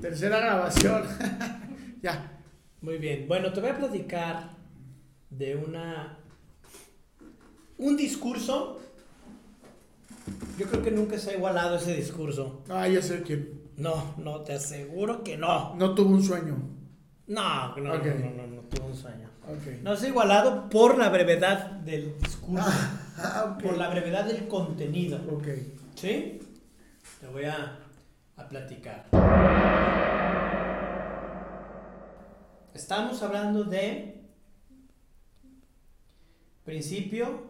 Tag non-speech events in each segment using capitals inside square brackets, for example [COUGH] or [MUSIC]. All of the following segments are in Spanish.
Tercera grabación. [LAUGHS] ya. Muy bien. Bueno, te voy a platicar de una. Un discurso. Yo creo que nunca se ha igualado ese discurso. Ah, ya sé quién. No, no, te aseguro que no. No tuvo un sueño. No, no, no, no, no, no tuvo un sueño. Ok. No se ha igualado por la brevedad del discurso, Ah, ok. por la brevedad del contenido. Ok. ¿Sí? Te voy a, a platicar. Estamos hablando de principio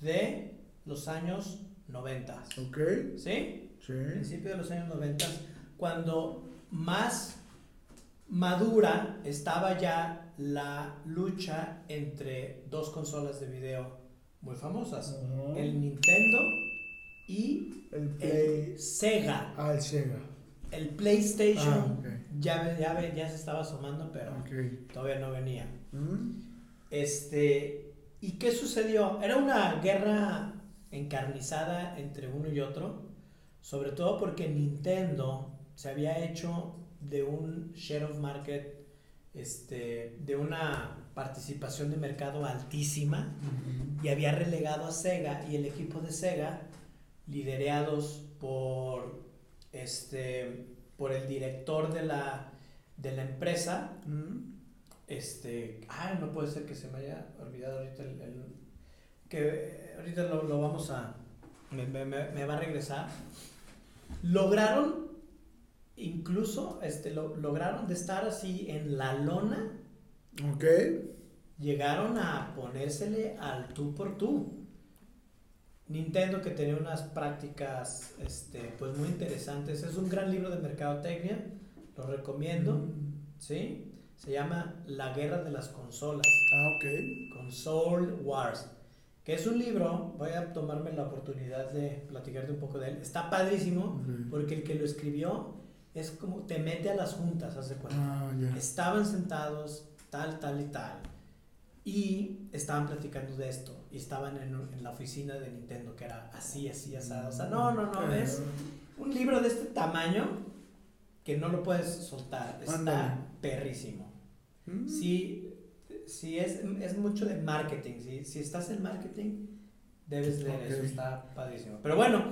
de los años 90. Ok. ¿Sí? Sí. Principio de los años 90, cuando más madura estaba ya la lucha entre dos consolas de video muy famosas, el Nintendo y El Play. el Sega. Ah, el Sega. El PlayStation Ah, ok. ya, se estaba asomando, pero todavía no venía. Mm. Este, ¿y qué sucedió? Era una guerra encarnizada entre uno y otro, sobre todo porque Nintendo se había hecho de un share of market, este, de una participación de mercado altísima y había relegado a Sega y el equipo de Sega, liderados por, este, por el director de la, de la empresa, este, ah, no puede ser que se me haya olvidado ahorita el, el- que ahorita lo, lo vamos a, me, me- me- me va a regresar. Lograron, incluso, este, lo, lograron de estar así en la lona, Ok. llegaron a ponérsele al tú por tú. Nintendo que tenía unas prácticas, este, pues muy interesantes. Es un gran libro de mercadotecnia, lo recomiendo. Mm. ¿sí? Se llama La Guerra de las Consolas, Ah, ok. Console Wars, que es un libro, voy a tomarme la oportunidad de platicarte un poco de él. Está padrísimo Ok. porque el que lo escribió es como te mete a las juntas, haz de cuenta. Ah. Estaban sentados tal, tal y tal. Y estaban platicando de esto. Y estaban en, en la oficina de Nintendo, que era así, así, asado. O sea, no, no, no, es un libro de este tamaño que no lo puedes soltar. Está Ándale. perrísimo. mm. Si, si es, es mucho de marketing, si, si estás en marketing, debes leer Ok. eso, está padrísimo. Pero bueno,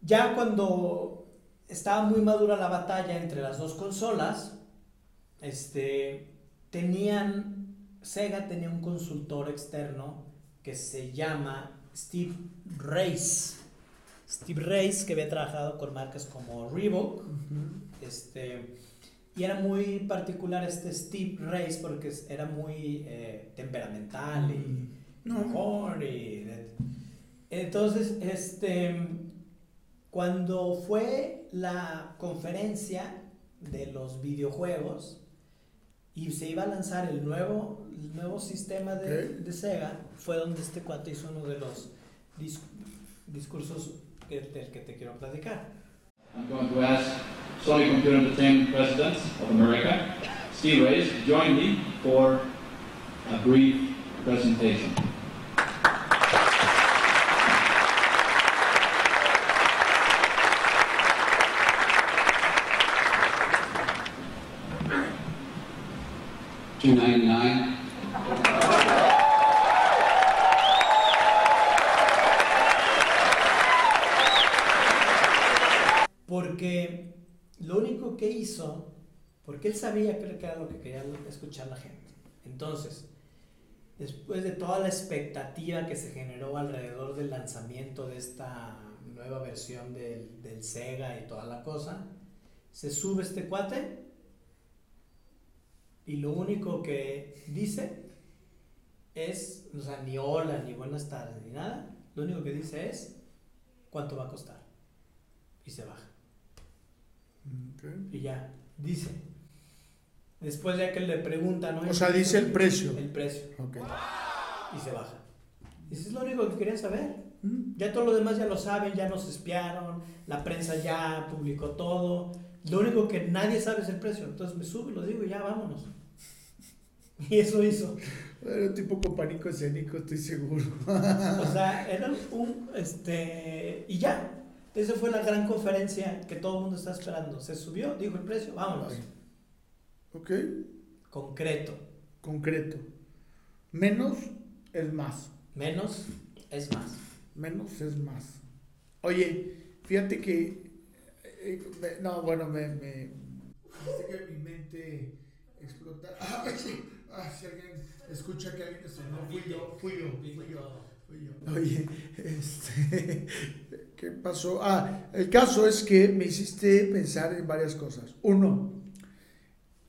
ya cuando estaba muy madura la batalla entre las dos consolas, este, tenían, Sega tenía un consultor externo que se llama Steve Race. Steve Race, que había trabajado con marcas como Reebok, este, y era muy particular este Steve Race porque era muy eh, temperamental y No. mejor y entonces este cuando fue la conferencia de los videojuegos y se iba a lanzar el nuevo el nuevo sistema de, de Sega fue donde este cuate hizo uno de los dis- discursos que- del que te quiero platicar I'm going to ask Sony Computer Entertainment President of America, Steve Reyes, to join me for a brief presentation. Porque lo único que hizo, porque él sabía que era lo que quería escuchar la gente. Entonces, después de toda la expectativa que se generó alrededor del lanzamiento de esta nueva versión del, del Sega y toda la cosa, se sube este cuate y lo único que dice es, o sea, ni hola, ni buenas tardes, ni nada. Lo único que dice es cuánto va a costar. Y se baja. Y ya, dice. Después ya que le preguntan, ¿no? O sea, dice el precio. El precio. Y se baja. Y eso es lo único que querían saber. Mm. Ya todo lo demás ya lo saben, ya nos espiaron, la prensa ya publicó todo. Lo único que nadie sabe es el precio. Entonces me subo y lo digo y ya vámonos. [LAUGHS] Y eso hizo. Era un tipo con pánico escénico, estoy seguro. O [LAUGHS] sea, era un, este, y ya. Esa fue la gran conferencia que todo el mundo está esperando. Se subió, dijo el precio, vámonos. Ok, Concreto. concreto. Menos es más. Menos es más. Menos es más. Oye, fíjate que. Me- no, bueno, me. me que mi mente explota. [LAUGHS] Ah, sí. Ah, si alguien escucha que alguien. No, fui yo, fui yo, fui yo. fui yo. Oye, este. [LAUGHS] ¿Qué pasó? Ah, el caso es que me hiciste pensar en varias cosas. Uno,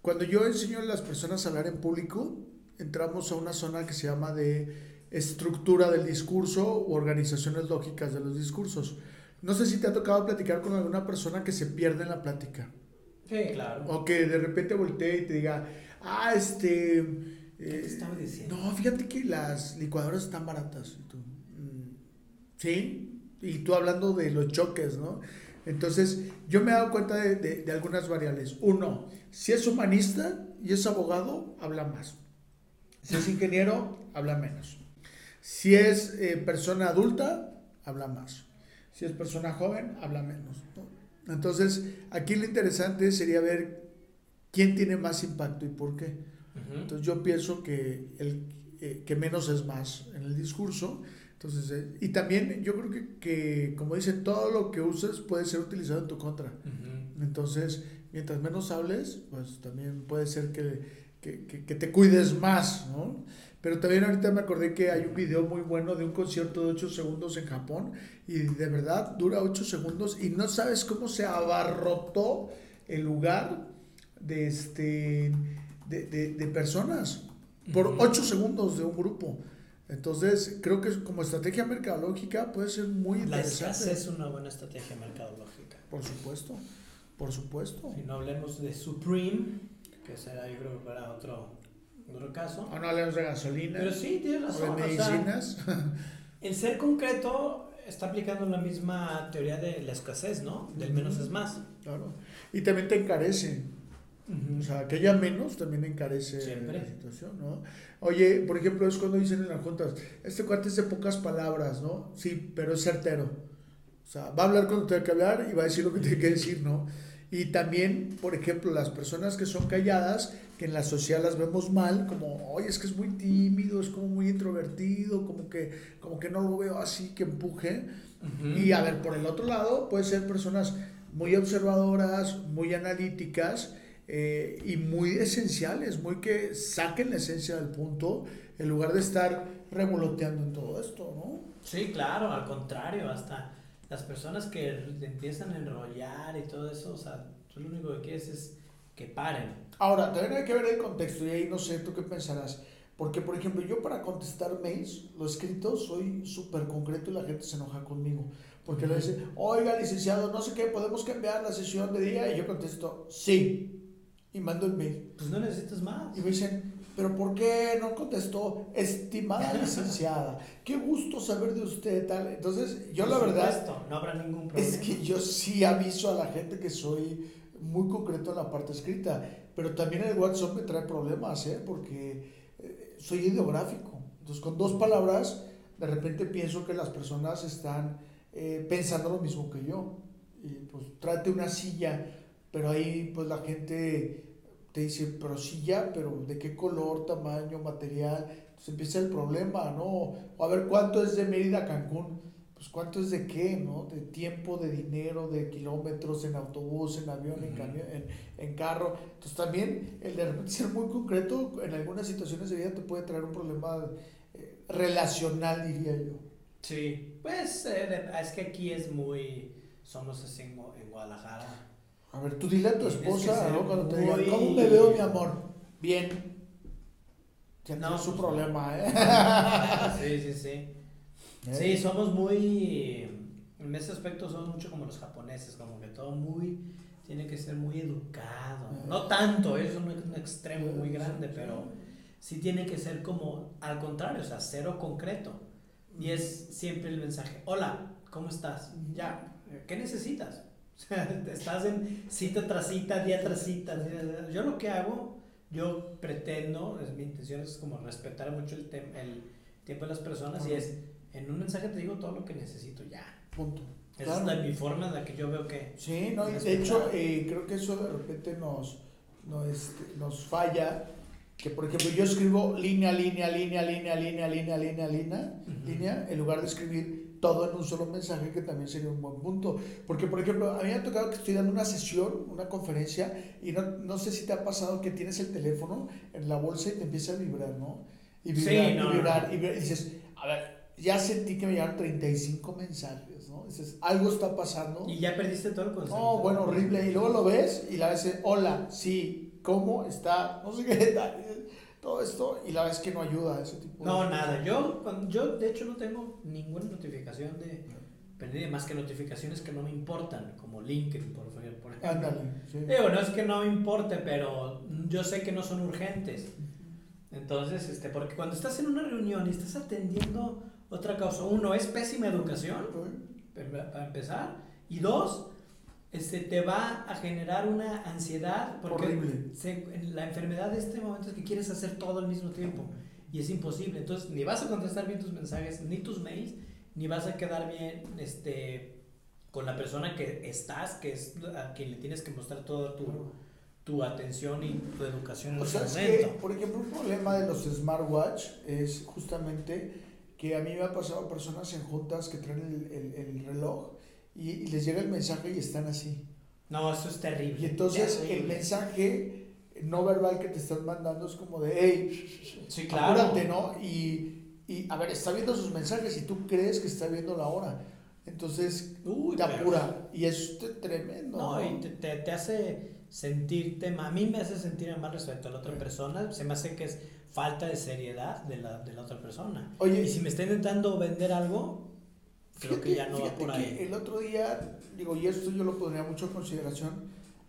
cuando yo enseño a las personas a hablar en público, entramos a una zona que se llama de estructura del discurso u organizaciones lógicas de los discursos. No sé si te ha tocado platicar con alguna persona que se pierde en la plática Sí, claro. o que de repente voltee y te diga, ah, este... ¿Qué te eh, estaba diciendo? no, fíjate que las licuadoras están baratas. Y tú, "Mm, ¿Sí? Y tú hablando de los choques, ¿no? Entonces, yo me he dado cuenta de, de- de algunas variables. Uno, si es humanista y es abogado, habla más. Si es ingeniero, habla menos. Si es eh, persona adulta, habla más. Si es persona joven, habla menos. ¿no? Entonces, aquí lo interesante sería ver quién tiene más impacto y por qué. Entonces yo pienso que, el, eh, que menos es más en el discurso. Entonces, eh, y también yo creo que, que, como dicen, todo lo que uses puede ser utilizado en tu contra. Entonces, mientras menos hables, pues también puede ser que, que, que- que te cuides más, ¿no? Pero también ahorita me acordé que hay un video muy bueno de un concierto de 8 segundos en Japón y de verdad dura 8 segundos y no sabes cómo se abarrotó el lugar de, este, de, de- de personas por Ujú. 8 segundos de un grupo. Entonces, creo que como estrategia mercadológica puede ser muy La interesante. escasez es una buena estrategia mercadológica. Por supuesto, por supuesto. Si no hablemos de Supreme, que será yo creo para otro, otro caso. O no hablemos de gasolina, Pero sí, tienes o razón. de o sea, medicinas. [LAUGHS] el ser concreto está aplicando la misma teoría de la escasez, ¿no? Del menos es más. claro. Y también te encarece. O sea, que haya menos también encarece Siempre. la situación, ¿no? Oye, por ejemplo, es cuando dicen en las juntas, este cuate es de pocas palabras, ¿no? Sí, pero es certero. O sea, va a hablar cuando tenga que hablar y va a decir lo que tiene que decir, ¿no? Y también, por ejemplo, las personas que son calladas, que en la sociedad las vemos mal, como, oye, es que es muy tímido, es como muy introvertido, como que, como que no lo veo así, que empuje. Y a ver, por el otro lado, puede ser personas muy observadoras, muy analíticas eh, y muy esenciales, muy que saquen la esencia del punto en lugar de estar revoloteando en todo esto, ¿no? Sí, claro, al contrario, hasta las personas que empiezan a enrollar y todo eso, o sea, tú lo único que quieres es que paren. Ahora, también hay que ver el contexto y ahí no sé, tú qué pensarás. Porque, por ejemplo, yo para contestar mails, lo escrito, soy súper concreto y la gente se enoja conmigo. Porque le dice, oiga, licenciado, no sé qué, ¿podemos cambiar la sesión de día? Y yo contesto, sí. Y mando el mail. Pues no necesitas más. Y me dicen, ¿pero por qué no contestó? Estimada [LAUGHS] licenciada, qué gusto saber de usted, tal. Entonces, yo la Por verdad supuesto, no habrá ningún problema. es que yo sí aviso a la gente que soy muy concreto en la parte escrita, pero también el WhatsApp me trae problemas, ¿eh? Porque eh, soy ideográfico. Entonces, con dos palabras, de repente pienso que las personas están eh, pensando lo mismo que yo. Y pues trate una silla, pero ahí pues la gente te dice, pero silla, pero ¿de qué color, tamaño, material? Entonces empieza el problema, ¿no? O a ver, ¿cuánto es de Mérida a Cancún? Pues cuánto es de qué, ¿no? De tiempo, de dinero, de kilómetros en autobús, en avión, en camión, en, en carro. Entonces también el de repente ser muy concreto en algunas situaciones de vida te puede traer un problema eh, relacional, diría yo. Sí, pues eh, es que aquí es muy. Somos así en, en Guadalajara. A ver, tú dile a tu esposa, ¿no? Cuando te digan, muy- ¿cómo me veo, mi amor? Bien. Ya No, tienes su pues, problema, ¿eh? sí, sí, sí. ¿Eh? Sí, somos muy. En ese aspecto somos mucho como los japoneses, como que todo muy. Tiene que ser muy educado. No tanto, es un, extremo muy grande, pero sí tiene que ser como al contrario, o sea, cero concreto. Y es siempre el mensaje: Hola, ¿cómo estás? Ya, ¿qué necesitas? [LAUGHS] O sea, estás en cita tras cita, día tras cita. Yo lo que hago, yo pretendo, es, mi intención es como respetar mucho el, el tiempo de las personas y es, en un mensaje te digo todo lo que necesito ya. Punto. Esa es la, mi forma en la que yo veo que... Sí, no, de hecho eh, creo que eso de repente nos, nos, este, nos falla, que por ejemplo yo escribo línea, línea, línea, línea, línea, línea, línea, línea, línea, en lugar de escribir todo en un solo mensaje, que también sería un buen punto. Porque, por ejemplo, a mí me ha tocado que estoy dando una sesión, una conferencia, y no, no sé si te ha pasado que tienes el teléfono en la bolsa y te empieza a vibrar, ¿no? Y vibrar, Sí, no, y vibrar, no. y vibrar, y dices, a ver, ya sentí que me llegaron 35 mensajes, ¿no? Dices, algo está pasando. Y ya perdiste todo el concepto. No, bueno, horrible. Y luego lo ves y la ves, hola, sí, ¿cómo está? No sé qué tal. Todo esto, y la ves que no ayuda a ese tipo de No, nada. Yo, yo, de hecho, no tengo ninguna notificación de... Pero más que notificaciones que no me importan, como LinkedIn, por ejemplo. por ejemplo. Ándale, sí. Digo, no es que no me importe, pero yo sé que no son urgentes. Entonces, este, porque cuando estás en una reunión y estás atendiendo otra cosa, uno, es pésima educación, para empezar, y dos, este, te va a generar una ansiedad, porque se- la enfermedad de este momento es que quieres hacer todo al mismo tiempo, y es imposible. Entonces, ni vas a contestar bien tus mensajes, ni tus mails, ni vas a quedar bien, este, con la persona que estás, que es a quien le tienes que mostrar toda tu, tu atención y tu educación en O sea, es que, por ejemplo, un problema de los smartwatch es justamente que a mí me ha pasado personas en juntas que traen el, el- el reloj y, y les llega el mensaje y están así. No, eso es terrible. Y entonces terrible. el mensaje no verbal que te están mandando es como de, hey, Sí, claro. apúrate, ¿no? Y, y, a ver, está viendo sus mensajes y tú crees que está viendo la hora. Entonces Uy, te pero- apura. Y es t- tremendo. No, y te, te, te hace sentirte, ma- a mí me hace sentir mal respecto a la otra persona, se me hace que es falta de seriedad de la, de la otra persona. Oye, Y si me está intentando vender algo, creo que ya no va por ahí. el otro día, digo, y esto yo lo pondría mucho en consideración,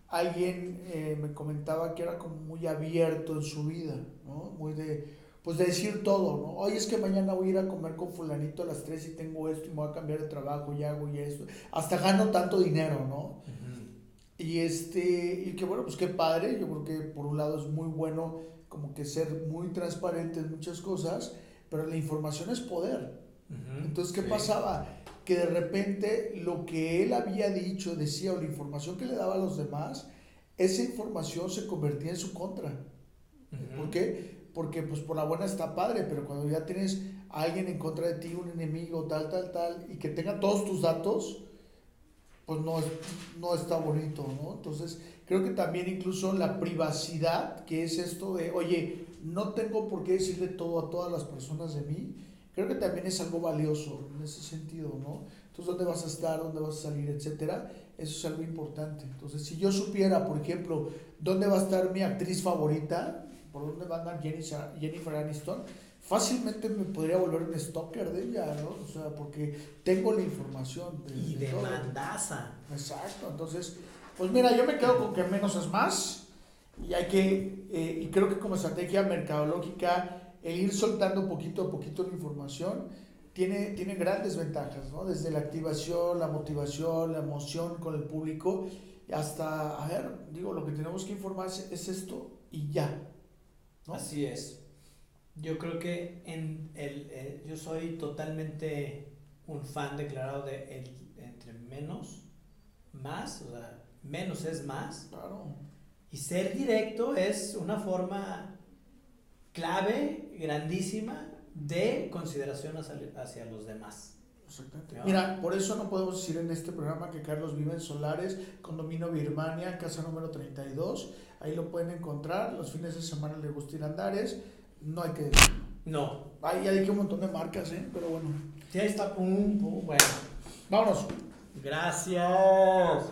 alguien eh, me comentaba que era como muy abierto en su vida, ¿no? Muy de, pues de decir todo, ¿no? Oye, es que mañana voy a ir a comer con fulanito a las 3 y tengo esto y me voy a cambiar de trabajo y hago y esto. Hasta gano tanto dinero, ¿no? Y este, y que bueno, pues qué padre, yo creo que por un lado es muy bueno como que ser muy transparente en muchas cosas, pero la información es poder. Entonces, ¿qué Sí. pasaba? Que de repente lo que él había dicho, decía, o la información que le daba a los demás, esa información se convertía en su contra. Ujú. ¿Por qué? Porque pues por la buena está padre, pero cuando ya tienes a alguien en contra de ti, un enemigo, tal, tal, tal, y que tenga todos tus datos, pues no, no está bonito, ¿no? Entonces, creo que también incluso la privacidad, que es esto de, oye, no tengo por qué decirle todo a todas las personas de mí, creo que también es algo valioso en ese sentido, ¿no? Entonces, ¿dónde vas a estar? ¿Dónde vas a salir? Etcétera. Eso es algo importante. Entonces, si yo supiera, por ejemplo, dónde va a estar mi actriz favorita, por dónde va a andar Jennifer Aniston, fácilmente me podría volver un stalker de ella, ¿no? O sea, porque tengo la información. de- Y de. Exacto, entonces, pues mira, yo me quedo con que menos es más y hay que, eh, y creo que como estrategia mercadológica, el ir soltando poquito a poquito la información tiene, tiene grandes ventajas, ¿no? Desde la activación, la motivación, la emoción con el público, hasta, a ver, digo, lo que tenemos que informar es, es esto y ya, ¿no? Así es. Yo creo que en el, eh, yo soy totalmente un fan declarado de el, entre menos, más, o sea, menos es más. Claro. Y ser directo es una forma clave, grandísima, de consideración hacia, hacia los demás. Exactamente. Mira, por eso no podemos decir en este programa que Carlos vive en Solares, condominio Birmania, casa número 32. Ahí lo pueden encontrar. Los fines de semana le gusta ir a Andares. No hay que decir. No. Ahí hay que un montón de marcas, ¿eh? Pero bueno. Sí, ahí está. Pum. Bueno, Vámonos. gracias.